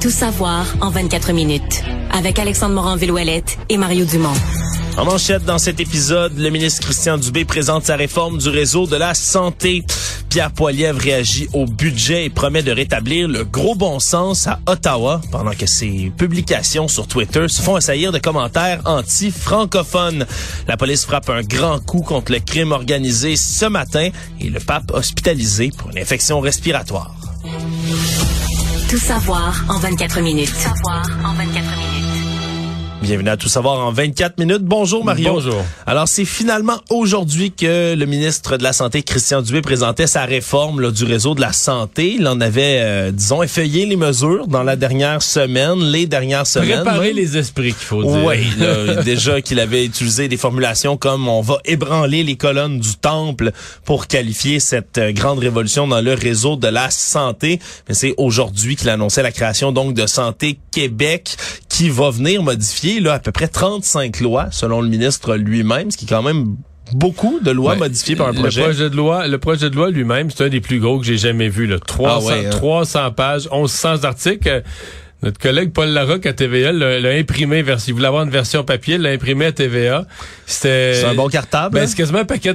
Tout savoir en 24 minutes. Avec Alexandre Morin-Villouellette et Mario Dumont. En manchette dans cet épisode, le ministre Christian Dubé présente sa réforme du réseau de la santé. Pierre Poilievre réagit au budget et promet de rétablir le gros bon sens à Ottawa pendant que ses publications sur Twitter se font assaillir de commentaires anti-francophones. La police frappe un grand coup contre le crime organisé ce matin et le pape hospitalisé pour une infection respiratoire. Savoir en 24 minutes. Savoir en 24 minutes. Bienvenue à Tout savoir en 24 minutes. Bonjour Mario. Bonjour. Alors c'est finalement aujourd'hui que le ministre de la Santé, Christian Dubé, présentait sa réforme là, du réseau de la santé. Il en avait, euh, disons, effeuillé les mesures dans la dernière semaine, les dernières semaines. Préparer les esprits qu'il faut dire. Oui, là, déjà qu'il avait utilisé des formulations comme on va ébranler les colonnes du temple pour qualifier cette euh, grande révolution dans le réseau de la santé. Mais c'est aujourd'hui qu'il annonçait la création donc de Santé Québec qui va venir modifier là à peu près 35 lois selon le ministre lui-même, ce qui est quand même beaucoup de lois Ouais. modifiées par un projet. Le projet de loi, le projet de loi lui-même, c'est un des plus gros que j'ai jamais vu. Là. 300, Ah ouais, hein. 300 pages, 1100 articles. Euh, Notre collègue Paul Larocque à TVA l'a imprimé, vers, il voulait avoir une version papier, l'a imprimé à TVA. C'était C'est un bon cartable. Ben, hein? c'est quasiment un paquet,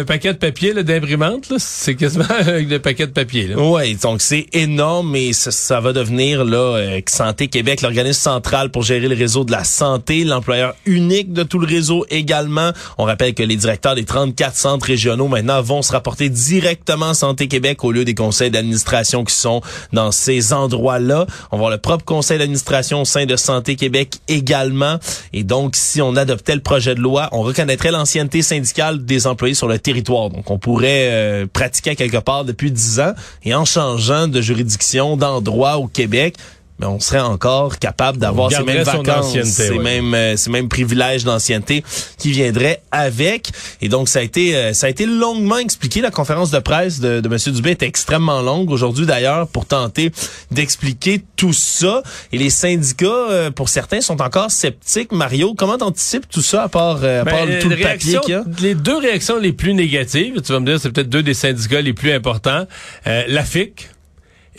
un paquet de papier d'imprimante. C'est quasiment un paquet de papier. Là. Oui, donc c'est énorme et ça, ça va devenir là euh, Santé Québec, l'organisme central pour gérer le réseau de la santé, l'employeur unique de tout le réseau également. On rappelle que les directeurs des 34 centres régionaux maintenant vont se rapporter directement à Santé Québec au lieu des conseils d'administration qui sont dans ces endroits-là. On va avoir le propre conseil d'administration au sein de Santé Québec également. Et donc, si on adoptait le projet de loi, on reconnaîtrait l'ancienneté syndicale des employés sur le territoire. Donc, on pourrait euh, pratiquer quelque part depuis 10 ans et en changeant de juridiction, d'endroit au Québec, mais on serait encore capable d'avoir ces mêmes vacances, ces ouais. mêmes euh, ces mêmes privilèges d'ancienneté qui viendraient avec. Et donc ça a été euh, ça a été longuement expliqué. La conférence de presse de, de M. Dubé était extrêmement longue aujourd'hui d'ailleurs pour tenter d'expliquer tout ça. Et les syndicats, euh, pour certains, sont encore sceptiques. Mario, comment t'anticipes tout ça à part, à Ben, tout le papier qu'il y a? Les deux réactions les plus négatives, tu vas me dire, c'est peut-être deux des syndicats les plus importants, euh, la FIC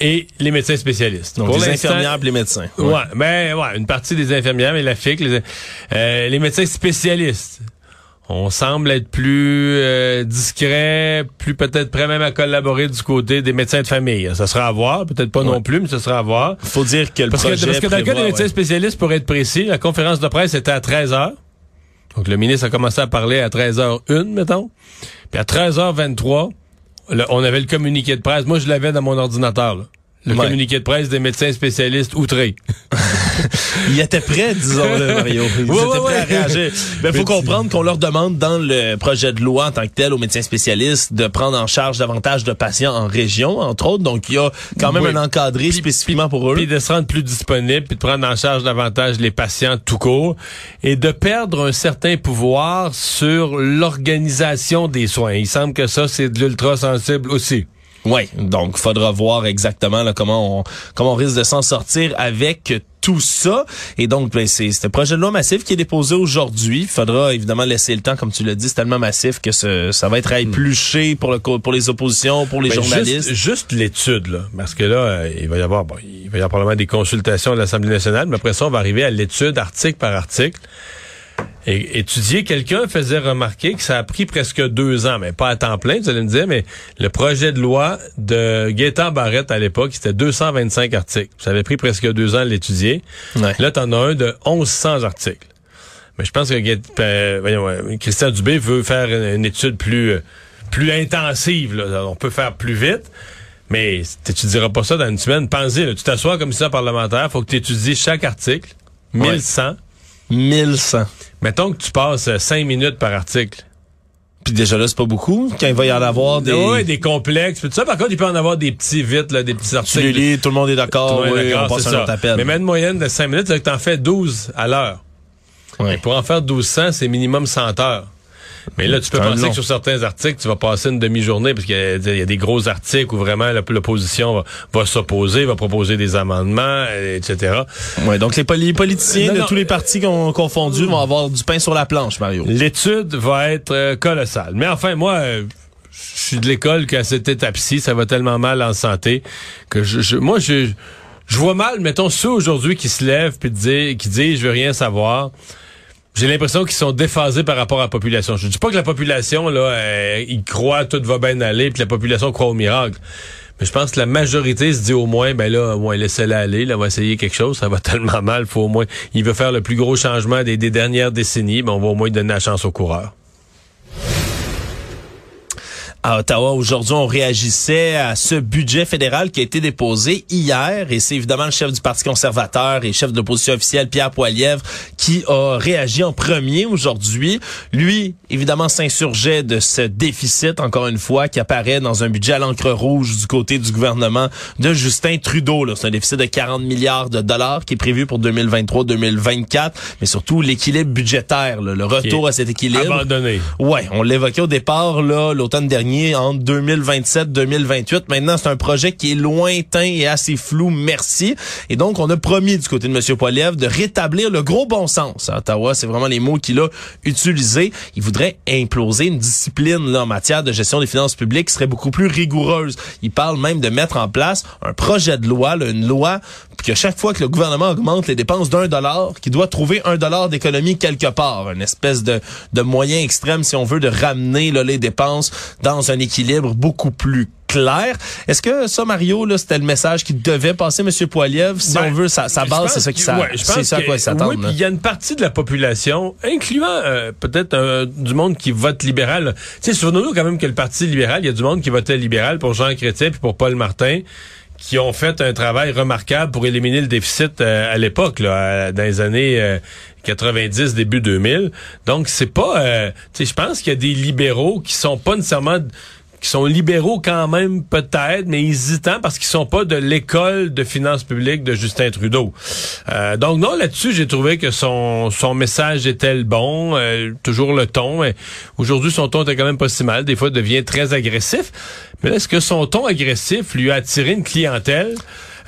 et les médecins spécialistes. Donc Pour les infirmières et les médecins. Ouais, ben ouais, une partie des infirmières, mais la FIC, les, euh, les médecins spécialistes. On semble être plus euh, discret, plus peut-être prêt même à collaborer du côté des médecins de famille. Ça sera à voir, peut-être pas Ouais. non plus, mais ça sera à voir. Faut dire que le Parce que, projet parce que dans le cas des médecins ouais. spécialistes, pour être précis, la conférence de presse était à 13 heures. Donc, le ministre a commencé à parler à 13h01, mettons. Puis à 13h23, le- on avait le communiqué de presse. Moi, je l'avais dans mon ordinateur, là. Le Ouais. communiqué de presse des médecins spécialistes outrés. Il était prêt, disons-le, Mario. Il Ouais, était ouais, prêt à réagir. Mais faut comprendre qu'on leur demande dans le projet de loi en tant que tel aux médecins spécialistes de prendre en charge davantage de patients en région, entre autres. Donc, il y a quand même Oui. un encadré spécifiquement pour eux. Puis de se rendre plus disponible, puis de prendre en charge davantage les patients tout court, et de perdre un certain pouvoir sur l'organisation des soins. Il semble que ça, c'est de l'ultra sensible aussi. Oui, donc faudra voir exactement là, comment on comment on risque de s'en sortir avec tout ça. Et donc, ben, c'est un projet de loi massif qui est déposé aujourd'hui. Il faudra évidemment laisser le temps, comme tu l'as dit, c'est tellement massif que ce- ça va être à éplucher pour, le, pour les oppositions, pour les Ben, journalistes. Juste, juste l'étude, là. Parce que là, euh, il va y avoir, bon, il va y avoir probablement des consultations de l'Assemblée nationale, mais après ça, on va arriver à l'étude article par article. Et étudier, quelqu'un faisait remarquer que ça a pris presque deux ans, mais pas à temps plein, vous allez me dire, mais le projet de loi de Gaétan Barrette à l'époque, c'était 225 articles. Ça avait pris presque deux ans à l'étudier. Ouais. Là, t'en as un de 1100 articles. Mais je pense que euh, voyons, euh, Christian Dubé veut faire une, étude plus euh, plus intensive. Là. On peut faire plus vite. Mais tu diras pas ça dans une semaine. Pensez, là, tu t'assois comme ça parlementaire, faut que tu étudies chaque article, 1100. 1100. Mettons que tu passes euh, cinq minutes par article. Puis déjà là, c'est pas beaucoup. Quand il va y en avoir des... Ouais, des complexes. Puis tout ça, par contre, il peut en avoir des petits vite, là, des petits Tu articles. les lis, tout le monde est d'accord. Oui, on passe un autre appel. Mais même une moyenne de 5 minutes, c'est que t'en fais 12 à l'heure. Ouais. Et pour en faire 1200, c'est minimum 100 heures. Mais là, tu peux penser long. que sur certains articles, tu vas passer une demi-journée parce qu'il y, a- il y a des gros articles où vraiment l'opposition va, va s'opposer, va proposer des amendements, euh, etc. Ouais, donc les, poli- les politiciens Non, de tous les partis qu'on- confondus vont avoir du pain sur la planche, Mario. L'étude va être euh, colossale. Mais enfin, moi, euh, je suis de l'école qu'à cette étape-ci, ça va tellement mal en santé que je, je- moi, je, je vois mal, mettons, ceux aujourd'hui qui se lèvent puis disent, qui disent, je veux rien savoir. J'ai l'impression qu'ils sont déphasés par rapport à la population. Je dis pas que la population, là, euh, ils croient tout va bien aller, puis la population croit au miracle. Mais je pense que la majorité se dit au moins, ben là, moins laissez-la aller, là, on va essayer quelque chose, ça va tellement mal, faut au moins, il veut faire le plus gros changement des, des dernières décennies, ben on va au moins donner la chance aux coureurs. À Ottawa, aujourd'hui, on réagissait à ce budget fédéral qui a été déposé hier et c'est évidemment le chef du Parti conservateur et chef de l'opposition officielle, Pierre Poilievre, qui a réagi en premier aujourd'hui. Lui, évidemment, s'insurgeait de ce déficit, encore une fois, qui apparaît dans un budget à l'encre rouge du côté du gouvernement de Justin Trudeau. C'est un déficit de 40 milliards de dollars qui est prévu pour 2023-2024, mais surtout l'équilibre budgétaire, là, le retour à cet équilibre. Abandonné. Ouais, on l'évoquait au départ là l'automne dernier entre 2027-2028. Maintenant, c'est un projet qui est lointain et assez flou, merci. Et donc on a promis du côté de monsieur Poiliev de rétablir le gros bon sens. À Ottawa, c'est vraiment les mots qu'il a utilisés. Il voudrait imploser une discipline là en matière de gestion des finances publiques qui serait beaucoup plus rigoureuse. Il parle même de mettre en place un projet de loi, là, une loi que chaque fois que le gouvernement augmente les dépenses d'un dollar, qu'il doit trouver un dollar d'économie quelque part, une espèce de, de moyen extrême si on veut de ramener là, les dépenses dans un équilibre beaucoup plus clair. Est-ce que ça, Mario, là, c'était le message qui devait passer, M. Poiliev? Si Ben, on veut, sa, sa base, c'est ça qui ouais, c'est ça à quoi ils s'attendent. Oui, puis il y a une partie de la population, incluant euh, peut-être euh, du monde qui vote libéral. Tu sais, souvenons-nous quand même que le Parti libéral, il y a du monde qui votait libéral pour Jean Chrétien puis pour Paul Martin qui ont fait un travail remarquable pour éliminer le déficit euh, à l'époque, à- dans les années euh, 90, début 2000. Donc, c'est pas... euh, je pense qu'il y a des libéraux qui sont pas nécessairement qui sont libéraux quand même peut-être, mais hésitants parce qu'ils sont pas de l'école de finances publiques de Justin Trudeau. Euh, donc non, là-dessus, j'ai trouvé que son, son message était le bon, euh, toujours le ton. Aujourd'hui, son ton était quand même pas si mal. Des fois, il devient très agressif. Mais est-ce que son ton agressif lui a attiré une clientèle?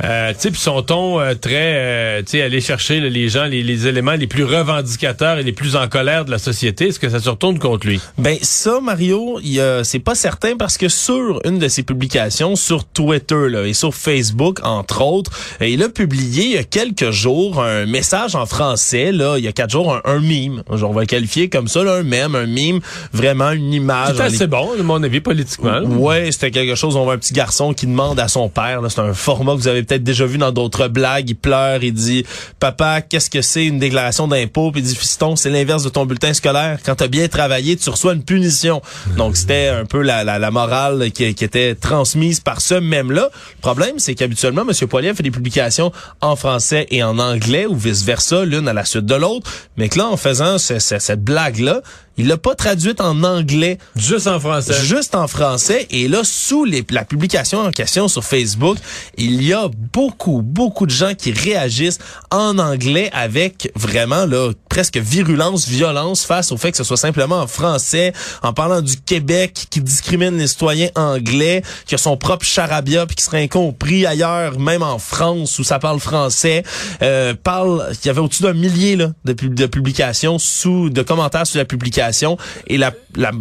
Euh, tu sais, puis son ton euh, très, euh, tu sais, aller chercher là, les gens, les, les éléments les plus revendicateurs et les plus en colère de la société, est-ce que ça se retourne contre lui? Ben ça, Mario, c'est pas certain parce que sur une de ses publications sur Twitter là, et sur Facebook, entre autres, euh, il a publié il y a quelques jours un message en français. Là, il y a quatre jours, un, un mime. On va le qualifier comme ça, là, un mème, un mime, vraiment une image. C'est assez bon, à mon avis, politiquement. Ouais, c'était quelque chose. On voit un petit garçon qui demande à son père. là, C'est un format que vous avez peut-être déjà vu dans d'autres blagues. Il pleure, il dit Papa, qu'est-ce que c'est une déclaration d'impôt? Puis il dit Fiston, c'est l'inverse de ton bulletin scolaire. Quand t'as bien travaillé, tu reçois une punition. Donc c'était un peu la, la, morale qui, qui était transmise par ce même-là. Le problème, c'est qu'habituellement, M. Poilier fait des publications en français et en anglais ou vice-versa, l'une à la suite de l'autre. Mais que là, en faisant ce- cette blague-là, il l'a pas traduite en anglais Juste en français. juste en français. Et là, sous les- la publication en question sur Facebook, il y a beaucoup, beaucoup de gens qui réagissent en anglais avec vraiment là presque virulence, violence face au fait que ce soit simplement en français, en parlant du Québec qui discrimine les citoyens anglais, qui a son propre charabia puis qui serait incompris ailleurs, même en France où ça parle français. Euh, parle, il y avait au-dessus d'un millier là, de, pub- de publications sous, de commentaires sur la publication et la, la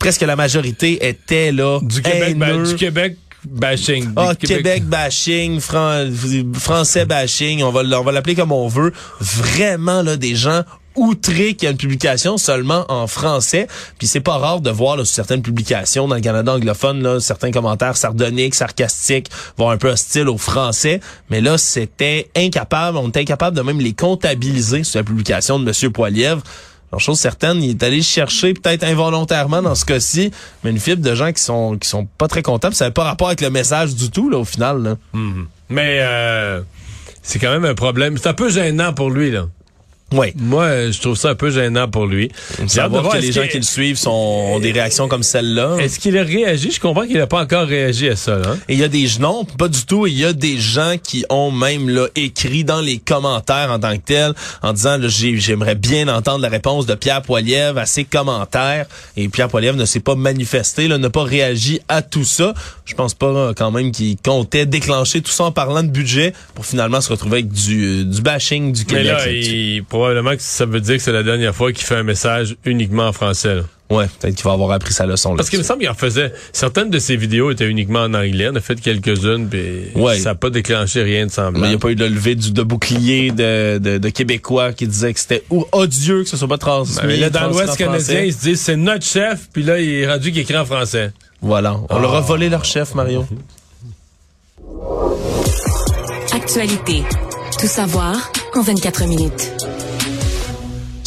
presque la majorité était là Du Québec, haineux. du Québec bashing. Ah, Québec, bashing, Fran- français bashing, on va, l- on va l'appeler comme on veut. Vraiment, là, des gens outrés qu'il y a une publication seulement en français. Puis c'est pas rare de voir là, sur certaines publications dans le Canada anglophone, là, certains commentaires sardoniques, sarcastiques, voire un peu hostiles aux Français. Mais là, c'était incapable, on était incapable de même les comptabiliser sur la publication de Monsieur Poilievre. Alors, chose certaine, il est allé chercher, peut-être involontairement dans ce cas-ci, mais une fibre de gens qui sont qui sont pas très contents. Ça n'a pas rapport avec le message du tout, là, au final. Là. Mais euh, c'est quand même un problème. C'est un peu gênant pour lui, là. Oui. Moi, euh, je trouve ça un peu gênant pour lui. J'ai hâte de voir que les gens qui le suivent sont, ont des réactions comme celle-là. Est-ce qu'il a réagi? Je comprends qu'il n'a pas encore réagi à ça. Là. hein? Et il y a des non, pas du tout. Il y a des gens qui ont même là, écrit dans les commentaires en tant que tel, en disant j'aimerais bien entendre la réponse de Pierre Poilievre à ces commentaires. Et Pierre Poilievre ne s'est pas manifesté, n'a pas réagi à tout ça. Je pense pas euh, quand même qu'il comptait déclencher tout ça en parlant de budget pour finalement se retrouver avec du, du bashing du Mais Québec. là, probablement que ça veut dire que c'est la dernière fois qu'il fait un message uniquement en français. là. Ouais, peut-être qu'il va avoir appris sa leçon. Parce qu'il me semble qu'il en faisait. Certaines de ses vidéos étaient uniquement en anglais. On a fait quelques-unes, puis Ouais. ça n'a pas déclenché rien de Mais semblant. il n'y a pas eu de levée du, de bouclier de, de, de Québécois qui disaient que c'était ou- odieux que ce soit pas transmis. Ben, mais là, dans l'Ouest en canadien, ils se disent c'est notre chef, puis là, il est rendu qu'il écrit en français. Voilà. On leur a volé leur chef, Mario. Actualité. Tout savoir en 24 minutes.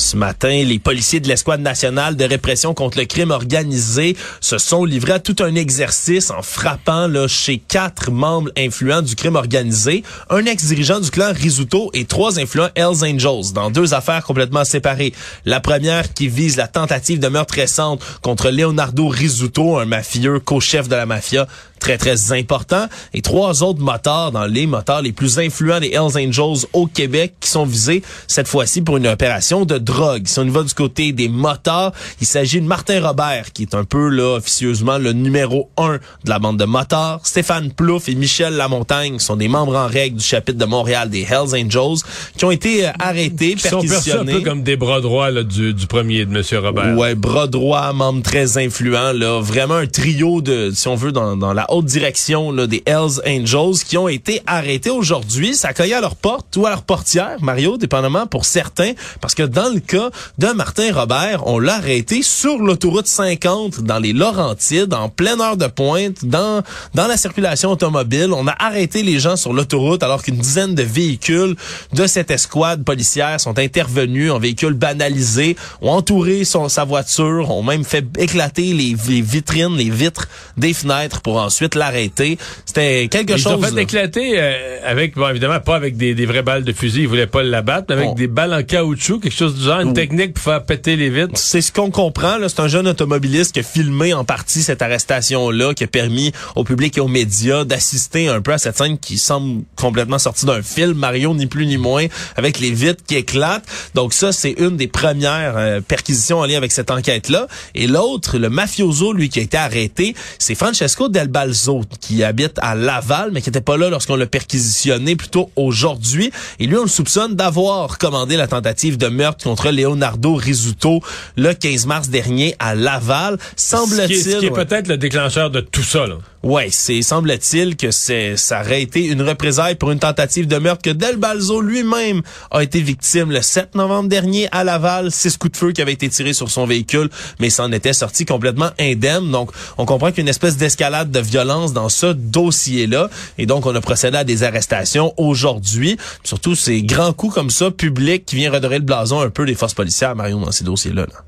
Ce matin, les policiers de l'escouade nationale de répression contre le crime organisé se sont livrés à tout un exercice en frappant chez quatre membres influents du crime organisé, un ex-dirigeant du clan Risuto et trois influents Hells Angels dans deux affaires complètement séparées. La première qui vise la tentative de meurtre récente contre Leonardo Risuto, un mafieux co-chef de la mafia très très important et trois autres motards dans les motards les plus influents des Hells Angels au Québec qui sont visés cette fois-ci pour une opération de drogue. Si on y va du côté des motards, il s'agit de Martin Robert qui est un peu là officieusement le numéro un de la bande de motards. Stéphane Plouffe et Michel Lamontagne sont des membres en règle du chapitre de Montréal des Hells Angels qui ont été euh, arrêtés, Ils sont perçus un perquisitionnés. peu comme des bras droits là, du, du premier de M. Robert. Ouais, bras droit, membre très influent, là, vraiment un trio de, si on veut, dans, dans la haute direction là, des Hells Angels qui ont été arrêtés aujourd'hui. Ça cognait à leur porte ou à leur portière, Mario, dépendamment pour certains, parce que dans le cas de Martin Robert, on l'a arrêté sur l'autoroute 50 dans les Laurentides, en pleine heure de pointe, dans dans la circulation automobile. On a arrêté les gens sur l'autoroute alors qu'une dizaine de véhicules de cette escouade policière sont intervenus en véhicules banalisés, ont entouré son, sa voiture, ont même fait éclater les, les vitrines, les vitres des fenêtres pour ensuite l'arrêter. C'était quelque Ils chose. ont fait éclater euh, avec, bon, évidemment, pas avec des, des vraies balles de fusil, ils voulaient pas l'abattre, mais avec Bon. des balles en caoutchouc, quelque chose du genre, une technique pour faire péter les vitres. C'est ce qu'on comprend. là. C'est un jeune automobiliste qui a filmé en partie cette arrestation-là, qui a permis au public et aux médias d'assister un peu à cette scène qui semble complètement sortie d'un film, Mario, ni plus ni moins, avec les vitres qui éclatent. Donc ça, c'est une des premières euh, perquisitions en lien avec cette enquête-là. Et l'autre, le mafioso, lui, qui a été arrêté, c'est Francesco Del Balzo, qui habite à Laval, mais qui n'était pas là lorsqu'on l'a perquisitionné plutôt aujourd'hui. Et lui, on le soupçonne d'avoir commandé la tentative de meurtre contre Leonardo Risuto le 15 mars dernier à Laval. Ce qui est, Semble-t-il. ce qui est ouais. peut-être le déclencheur de tout ça. Là. Ouais, c'est semble-t-il que c'est ça aurait été une représaille pour une tentative de meurtre que Del Balzo lui-même a été victime le 7 novembre dernier à Laval, six coups de feu qui avaient été tirés sur son véhicule, mais s'en était sorti complètement indemne. Donc, on comprend qu'il y a une espèce d'escalade de violence dans ce dossier-là, et donc on a procédé à des arrestations aujourd'hui. Surtout ces grands coups comme ça, publics, qui vient redorer le blason un peu des forces policières, Mario, dans ces dossiers-là. là.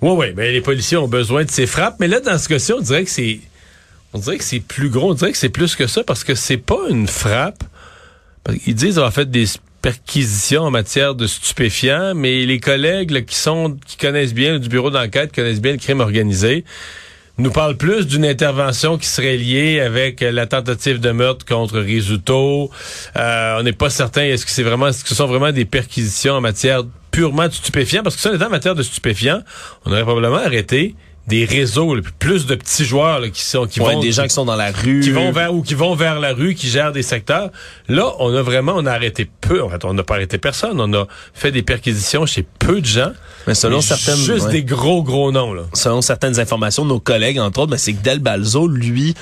Oui, oui, ben les policiers ont besoin de ces frappes, mais là, dans ce cas-ci, on dirait que c'est. On dirait que c'est plus gros, on dirait que c'est plus que ça, parce que c'est pas une frappe. Qu'ils disent avoir fait des perquisitions en matière de stupéfiants, mais les collègues qui sont qui connaissent bien du bureau d'enquête, connaissent bien le crime organisé, nous parlent plus d'une intervention qui serait liée avec la tentative de meurtre contre Risuto. Euh, on n'est pas certain est-ce que c'est vraiment est-ce que ce sont vraiment des perquisitions en matière purement de stupéfiants? Parce que ça en matière de stupéfiants, on aurait probablement arrêté des réseaux, là, plus de petits joueurs là, qui sont qui Ouais, vont des gens qui sont dans la rue. qui vont vers ou qui vont vers la rue, qui gèrent des secteurs. Là, on a vraiment, on a arrêté peu. En fait, on n'a pas arrêté personne. On a fait des perquisitions chez peu de gens. Mais selon Mais certaines... juste ouais. des gros gros noms là. selon certaines informations de nos collègues, entre autres, ben, c'est que Del Balzo, lui,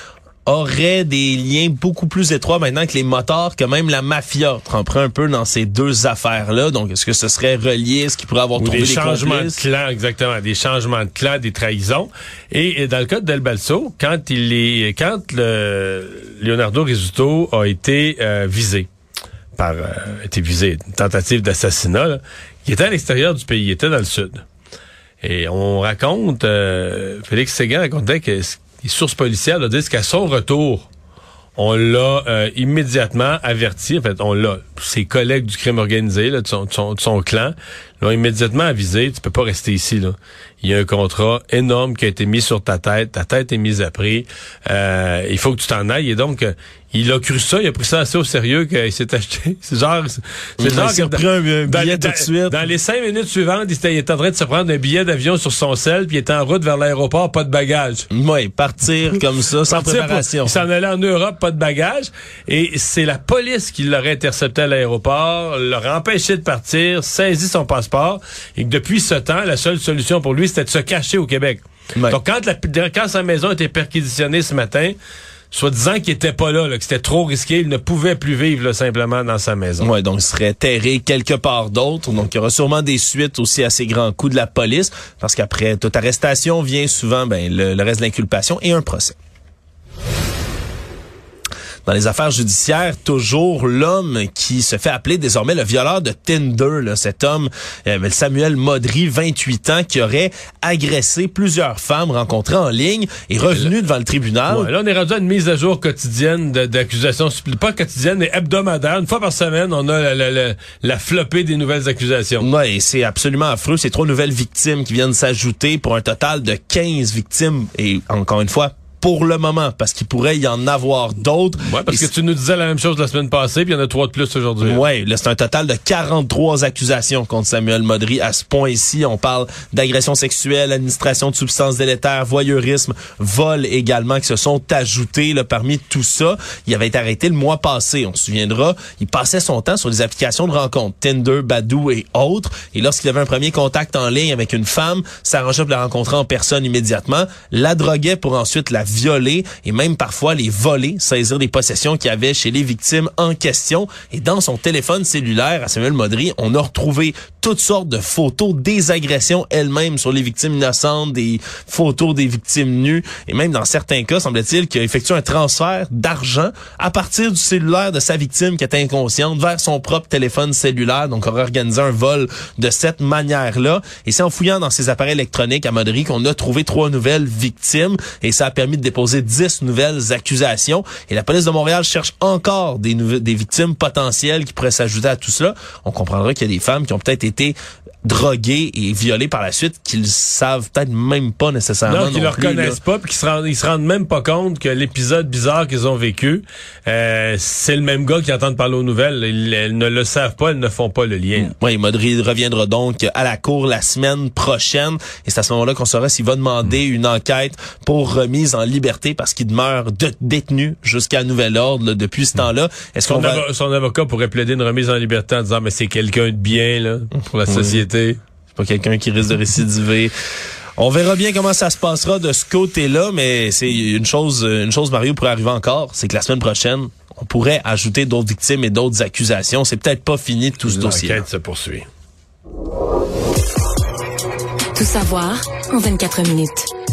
aurait des liens beaucoup plus étroits maintenant que les motards, que même la mafia tremperait un peu dans ces deux affaires-là. Donc, est-ce que ce serait relié? Est-ce qu'il pourrait avoir Ou trouvé des changements de complices? clan, exactement, des changements de clan, des trahisons. Et, et dans le cas de Del Balso, quand il est, quand le Leonardo Risuto a été euh, visé par, euh, été visé, une tentative d'assassinat, il était à l'extérieur du pays, il était dans le sud. Et on raconte, euh, Félix Séguin racontait que les sources policières là, disent qu'à son retour, on l'a euh, immédiatement averti. En fait, on l'a. Ses collègues du crime organisé, là, de, son, de, de son clan, l'ont immédiatement avisé. Tu peux pas rester ici. Là. Il y a un contrat énorme qui a été mis sur ta tête. Ta tête est mise à prix. Euh, il faut que tu t'en ailles. Et donc, euh, il a cru ça. Il a pris ça assez au sérieux qu'il s'est acheté. C'est genre, c'est genre il pris un, billet dans, tout de suite. Dans les cinq minutes suivantes, il était, il était en train de se prendre un billet d'avion sur son sel, puis il était en route vers l'aéroport, pas de bagages. Oui, partir comme ça, sans Partir préparation. Pour, il s'en allait en Europe, pas de bagages. Et c'est la police qui l'aurait intercepté à l'aéroport, l'aurait empêché de partir, saisi son passeport. Et que depuis ce temps, la seule solution pour lui, c'était de se cacher au Québec. Ouais. Donc, quand, la, quand sa maison était perquisitionnée ce matin, soit disant qu'il était pas là, là que c'était trop risqué, il ne pouvait plus vivre là, simplement dans sa maison. Ouais, donc il serait terré quelque part d'autre. Donc il y aura sûrement des suites aussi à ces grands coups de la police, parce qu'après toute arrestation vient souvent ben, le, le reste de l'inculpation et un procès. Dans les affaires judiciaires, toujours l'homme qui se fait appeler désormais le violeur de Tinder, là, cet homme, euh, Samuel Modry, 28 ans, qui aurait agressé plusieurs femmes rencontrées en ligne et revenu devant le tribunal. Ouais, là, on est rendu à une mise à jour quotidienne d'accusations, pas quotidienne, mais hebdomadaire. Une fois par semaine, on a la, la, la, la flopée des nouvelles accusations. Ouais, et c'est absolument affreux. C'est trois nouvelles victimes qui viennent s'ajouter pour un total de 15 victimes. Et encore une fois, pour le moment, parce qu'il pourrait y en avoir d'autres. Ouais, parce Et que tu nous disais la même chose la semaine passée, puis il y en a trois de plus aujourd'hui. Ouais, là, c'est un total de 43 accusations contre Samuel Modry. À ce point ici, on parle d'agression sexuelle, administration de substances délétères, voyeurisme, vol également, qui se sont ajoutés là, parmi tout ça. Il avait été arrêté le mois passé, on se souviendra. Il passait son temps sur les applications de rencontres, Tinder, Badoo et autres. Et lorsqu'il avait un premier contact en ligne avec une femme, s'arrangeait pour la rencontrer en personne immédiatement, la droguait pour ensuite la violer et même parfois les voler, saisir des possessions qu'il y avait chez les victimes en question. Et dans son téléphone cellulaire à Samuel Modry, on a retrouvé toutes sortes de photos des agressions elles-mêmes sur les victimes innocentes, des photos des victimes nues et même dans certains cas, semble-t-il, qu'il a effectué un transfert d'argent à partir du cellulaire de sa victime qui était inconsciente vers son propre téléphone cellulaire. Donc, on aurait organisé un vol de cette manière-là. Et c'est en fouillant dans ses appareils électroniques à Modry qu'on a trouvé trois nouvelles victimes et ça a permis de déposer 10 nouvelles accusations. Et la police de Montréal cherche encore des, des victimes potentielles qui pourraient s'ajouter à tout cela. On comprendra qu'il y a des femmes qui ont peut-être été drogués et violés par la suite qu'ils savent peut-être même pas nécessairement non, qu'ils plus, reconnaissent là. pas puis qu'ils se rendent ils se rendent même pas compte que l'épisode bizarre qu'ils ont vécu euh, c'est le même gars qui entendent parler aux nouvelles. Ils, elles ne le savent pas elles ne font pas le lien. Oui, Modry reviendra donc à la cour la semaine prochaine. Et c'est à ce moment-là qu'on saura s'il va demander Hmm. une enquête pour remise en liberté parce qu'il demeure de- détenu jusqu'à nouvel ordre là, depuis ce temps-là. Est-ce qu'on son, va son avocat pourrait plaider une remise en liberté en disant mais c'est quelqu'un de bien là pour la société C'est pas quelqu'un qui risque de récidiver. On verra bien comment ça se passera de ce côté-là, mais c'est une chose, une chose Mario pourrait arriver encore, c'est que la semaine prochaine, on pourrait ajouter d'autres victimes et d'autres accusations. C'est peut-être pas fini de tout ce dossier. l'enquête se poursuit Tout savoir en 24 minutes.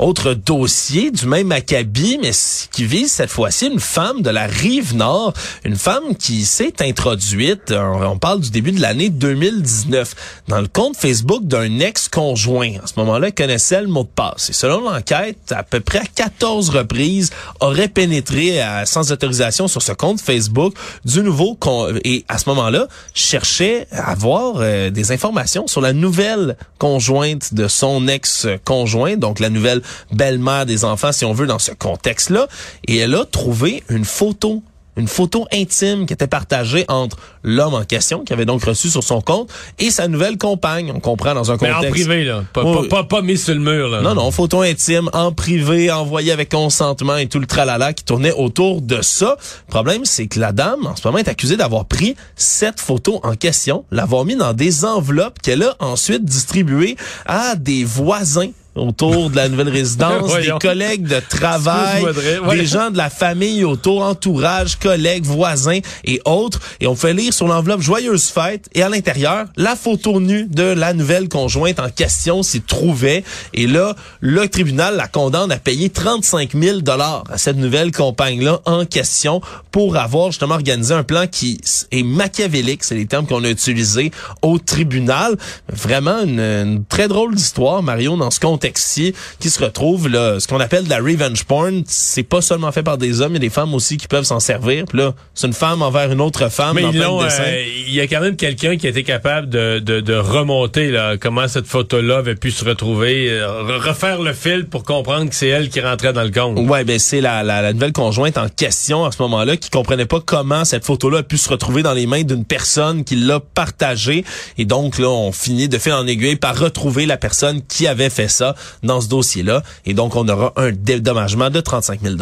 Autre dossier du même acabit, mais qui vise cette fois-ci une femme de la rive nord, une femme qui s'est introduite, on, parle du début de l'année 2019, dans le compte Facebook d'un ex-conjoint. À ce moment-là, elle connaissait le mot de passe. Et selon l'enquête, à peu près à 14 reprises, aurait pénétré sans autorisation sur ce compte Facebook du nouveau et à ce moment-là, cherchait à avoir euh, des informations sur la nouvelle conjointe de son ex-conjoint, donc la nouvelle belle-mère des enfants, si on veut, dans ce contexte-là. Et elle a trouvé une photo une photo intime qui était partagée entre l'homme en question, qui avait donc reçu sur son compte, et sa nouvelle compagne. On comprend dans un mais contexte... en privé là pas, pas, pas, pas mis sur le mur là Non, non, photo intime, en privé, envoyée avec consentement et tout le tralala qui tournait autour de ça. Le problème, c'est que la dame, en ce moment, est accusée d'avoir pris cette photo en question, l'avoir mis dans des enveloppes qu'elle a ensuite distribuées à des voisins autour de la nouvelle résidence, des collègues de travail. Voyons. des gens de la famille autour, entourage, collègues, voisins et autres. Et on fait lire sur l'enveloppe Joyeuse fête et à l'intérieur, la photo nue de la nouvelle conjointe en question s'y trouvait. Et là, le tribunal la condamne à payer 35 000 dollars à cette nouvelle compagne-là en question pour avoir justement organisé un plan qui est machiavélique, c'est les termes qu'on a utilisés au tribunal. Vraiment une, une très drôle d'histoire, Mario, dans ce contexte sexy qui se retrouvent là, ce qu'on appelle de la revenge porn. C'est pas seulement fait par des hommes, il y a des femmes aussi qui peuvent s'en servir. Puis là, c'est une femme envers une autre femme. Mais euh, il y a quand même quelqu'un qui a été capable de, de, de remonter là, comment cette photo-là avait pu se retrouver, euh, re- refaire le fil pour comprendre que c'est elle qui rentrait dans le compte. Ouais, ben c'est la, la, la nouvelle conjointe en question à ce moment-là qui comprenait pas comment cette photo-là a pu se retrouver dans les mains d'une personne qui l'a partagée. Et donc là, on finit de fil en aiguille par retrouver la personne qui avait fait ça dans ce dossier-là. Et donc, on aura un dédommagement de 35 000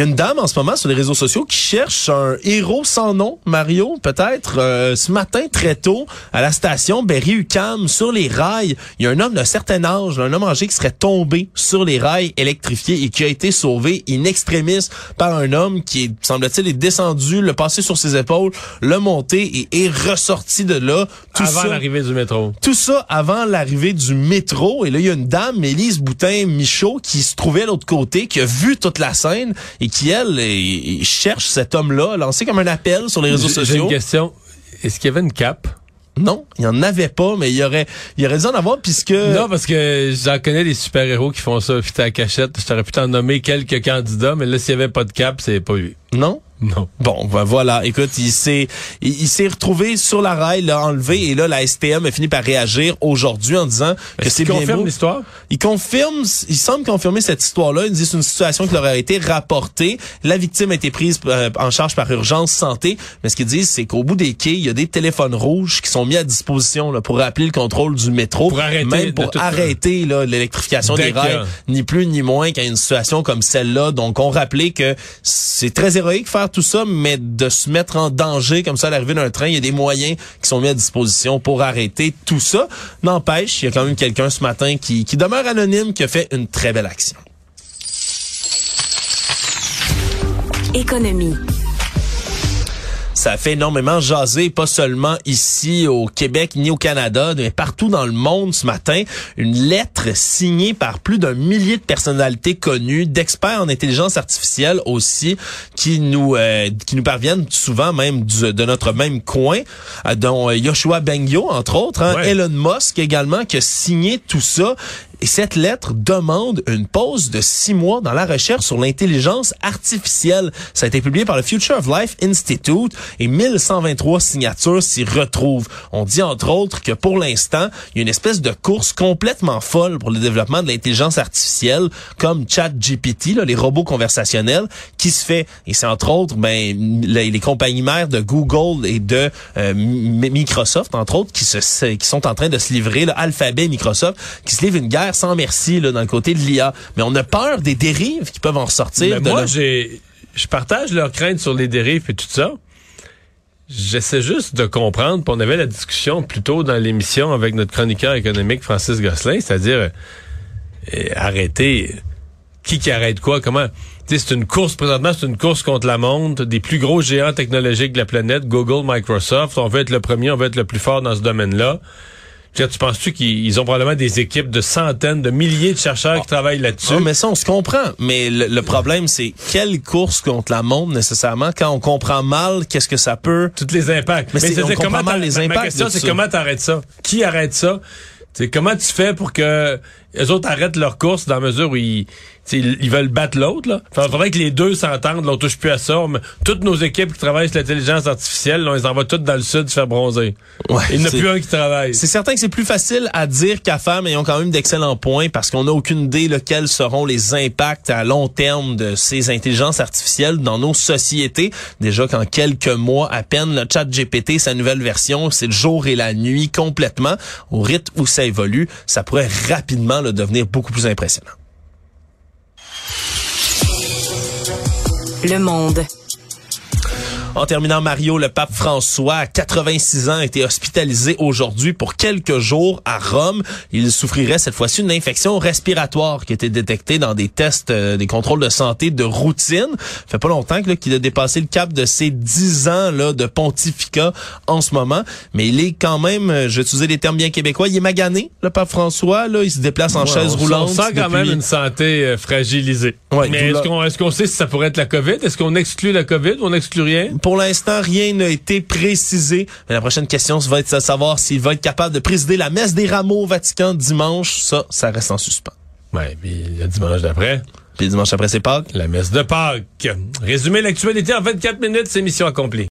il y a une dame en ce moment sur les réseaux sociaux qui cherche un héros sans nom, Mario, peut-être. Euh, ce matin, très tôt, à la station Berry-UQAM, sur les rails, il y a un homme d'un certain âge, un homme âgé qui serait tombé sur les rails électrifiés et qui a été sauvé in extremis par un homme qui, semble-t-il, est descendu, le passé sur ses épaules, le monté et est ressorti de là. Tout Avant ça, l'arrivée du métro. tout ça avant l'arrivée du métro. Et là, il y a une dame, Élise Boutin-Michaud, qui se trouvait à l'autre côté, qui a vu toute la scène et qui, elle, est- cherche cet homme-là, lancé comme un appel sur les réseaux J'ai j'ai sociaux. une question. Est-ce qu'il y avait une cape? Non, il n'y en avait pas, mais il y aurait, il y aurait dû en avoir puisque... Non, parce que j'en connais des super-héros qui font ça, puis t'as la cachette. Je t'aurais pu t'en nommer quelques candidats, mais là, s'il y avait pas de cap, c'est pas lui. Non? Non. Bon, ben voilà. Écoute, il s'est, il, il s'est retrouvé sur la rail, l'a enlevé, et là, la STM a fini par réagir aujourd'hui en disant que c'est bien confirme l'histoire? Il confirme, il semble confirmer cette histoire-là. Il dit c'est une situation qui leur a été rapportée. La victime a été prise euh, en charge par urgence santé. Mais ce qu'ils disent, c'est qu'au bout des quais, il y a des téléphones rouges qui sont mis à disposition là, pour rappeler le contrôle du métro. Pour arrêter Même pour tout- arrêter là, l'électrification des rails, ni plus ni moins a une situation comme celle-là. Donc, on rappelait que c'est très héroïque faire tout ça, mais de se mettre en danger comme ça à l'arrivée d'un train, il y a des moyens qui sont mis à disposition pour arrêter tout ça. N'empêche, il y a quand même quelqu'un ce matin qui, qui demeure anonyme, qui a fait une très belle action. Économie. Ça fait énormément jaser, pas seulement ici au Québec ni au Canada, mais partout dans le monde ce matin. Une lettre signée par plus d'un millier de personnalités connues, d'experts en intelligence artificielle aussi, qui nous euh, qui nous parviennent souvent même du- de notre même coin, euh, dont euh, Yoshua Bengio entre autres, hein, Ouais. Elon Musk également qui a signé tout ça. Et cette lettre demande une pause de six mois dans la recherche sur l'intelligence artificielle. Ça a été publié par le Future of Life Institute et 1123 signatures s'y retrouvent. On dit entre autres que pour l'instant, il y a une espèce de course complètement folle pour le développement de l'intelligence artificielle comme ChatGPT, les robots conversationnels, qui se fait. Et c'est entre autres ben, les, compagnies mères de Google et de euh, Mi- Microsoft, entre autres, qui, se, qui sont en train de se livrer, là, Alphabet et Microsoft, qui se livrent une guerre sans merci là, dans le côté de l'IA. Mais on a peur des dérives qui peuvent en ressortir. Moi, j'ai, je partage leurs craintes sur les dérives et tout ça. J'essaie juste de comprendre, puis on avait la discussion plus tôt dans l'émission avec notre chroniqueur économique Francis Gosselin, c'est-à-dire euh, arrêter qui qui arrête quoi, comment? Tu sais, c'est une course, présentement, c'est une course contre la montre des plus gros géants technologiques de la planète, Google, Microsoft. On veut être le premier, on veut être le plus fort dans ce domaine-là. Tu penses-tu qu'ils ils ont probablement des équipes de centaines, de milliers de chercheurs qui travaillent là-dessus? Ah, mais ça, on se comprend. Mais le, le problème, c'est quelle course contre la montre nécessairement? Quand on comprend mal, qu'est-ce que ça peut... tous les impacts. Mais c'est- comment mal les ma- Ma impacts question, c'est comment t'arrêtes ça? Qui arrête ça? C'est comment tu fais pour que les autres arrêtent leur course dans la mesure où ils, ils veulent battre l'autre, il faudrait que les deux s'entendent, là, on touche plus à ça. Mais toutes nos équipes qui travaillent sur l'intelligence artificielle, là, on les envoie toutes dans le sud se faire bronzer. Ouais, Il n'y en a plus un qui travaille. C'est certain que c'est plus facile à dire qu'à faire, mais ils ont quand même d'excellents points parce qu'on n'a aucune idée de quels seront les impacts à long terme de ces intelligences artificielles dans nos sociétés. Déjà qu'en quelques mois à peine, le chat GPT, sa nouvelle version, c'est le jour et la nuit complètement. Au rythme où ça évolue, ça pourrait rapidement devenir beaucoup plus impressionnant. Le monde. En terminant, Mario, le pape François, à 86 ans, a été hospitalisé aujourd'hui pour quelques jours à Rome. Il souffrirait cette fois-ci d'une infection respiratoire qui a été détectée dans des tests, euh, des contrôles de santé de routine. Ça fait pas longtemps qu'il a dépassé le cap de ses 10 ans là, de pontificat en ce moment. Mais il est quand même, euh, je vais utiliser des termes bien québécois, il est magané, le pape François. Là, il se déplace en Ouais, chaise on- roulante. On sent quand même depuis- une santé euh, fragilisée. Ouais, Mais est-ce qu'on est-ce qu'on sait si ça pourrait être la COVID? Est-ce qu'on exclut la COVID? Ou on n'exclut rien? Pour l'instant, rien n'a été précisé. Mais la prochaine question va être de savoir s'il va être capable de présider la messe des rameaux au Vatican dimanche. Ça, ça reste en suspens. Ouais, puis le dimanche d'après. Puis dimanche après, c'est Pâques. La messe de Pâques. Résumer l'actualité en 24 minutes, c'est mission accomplie.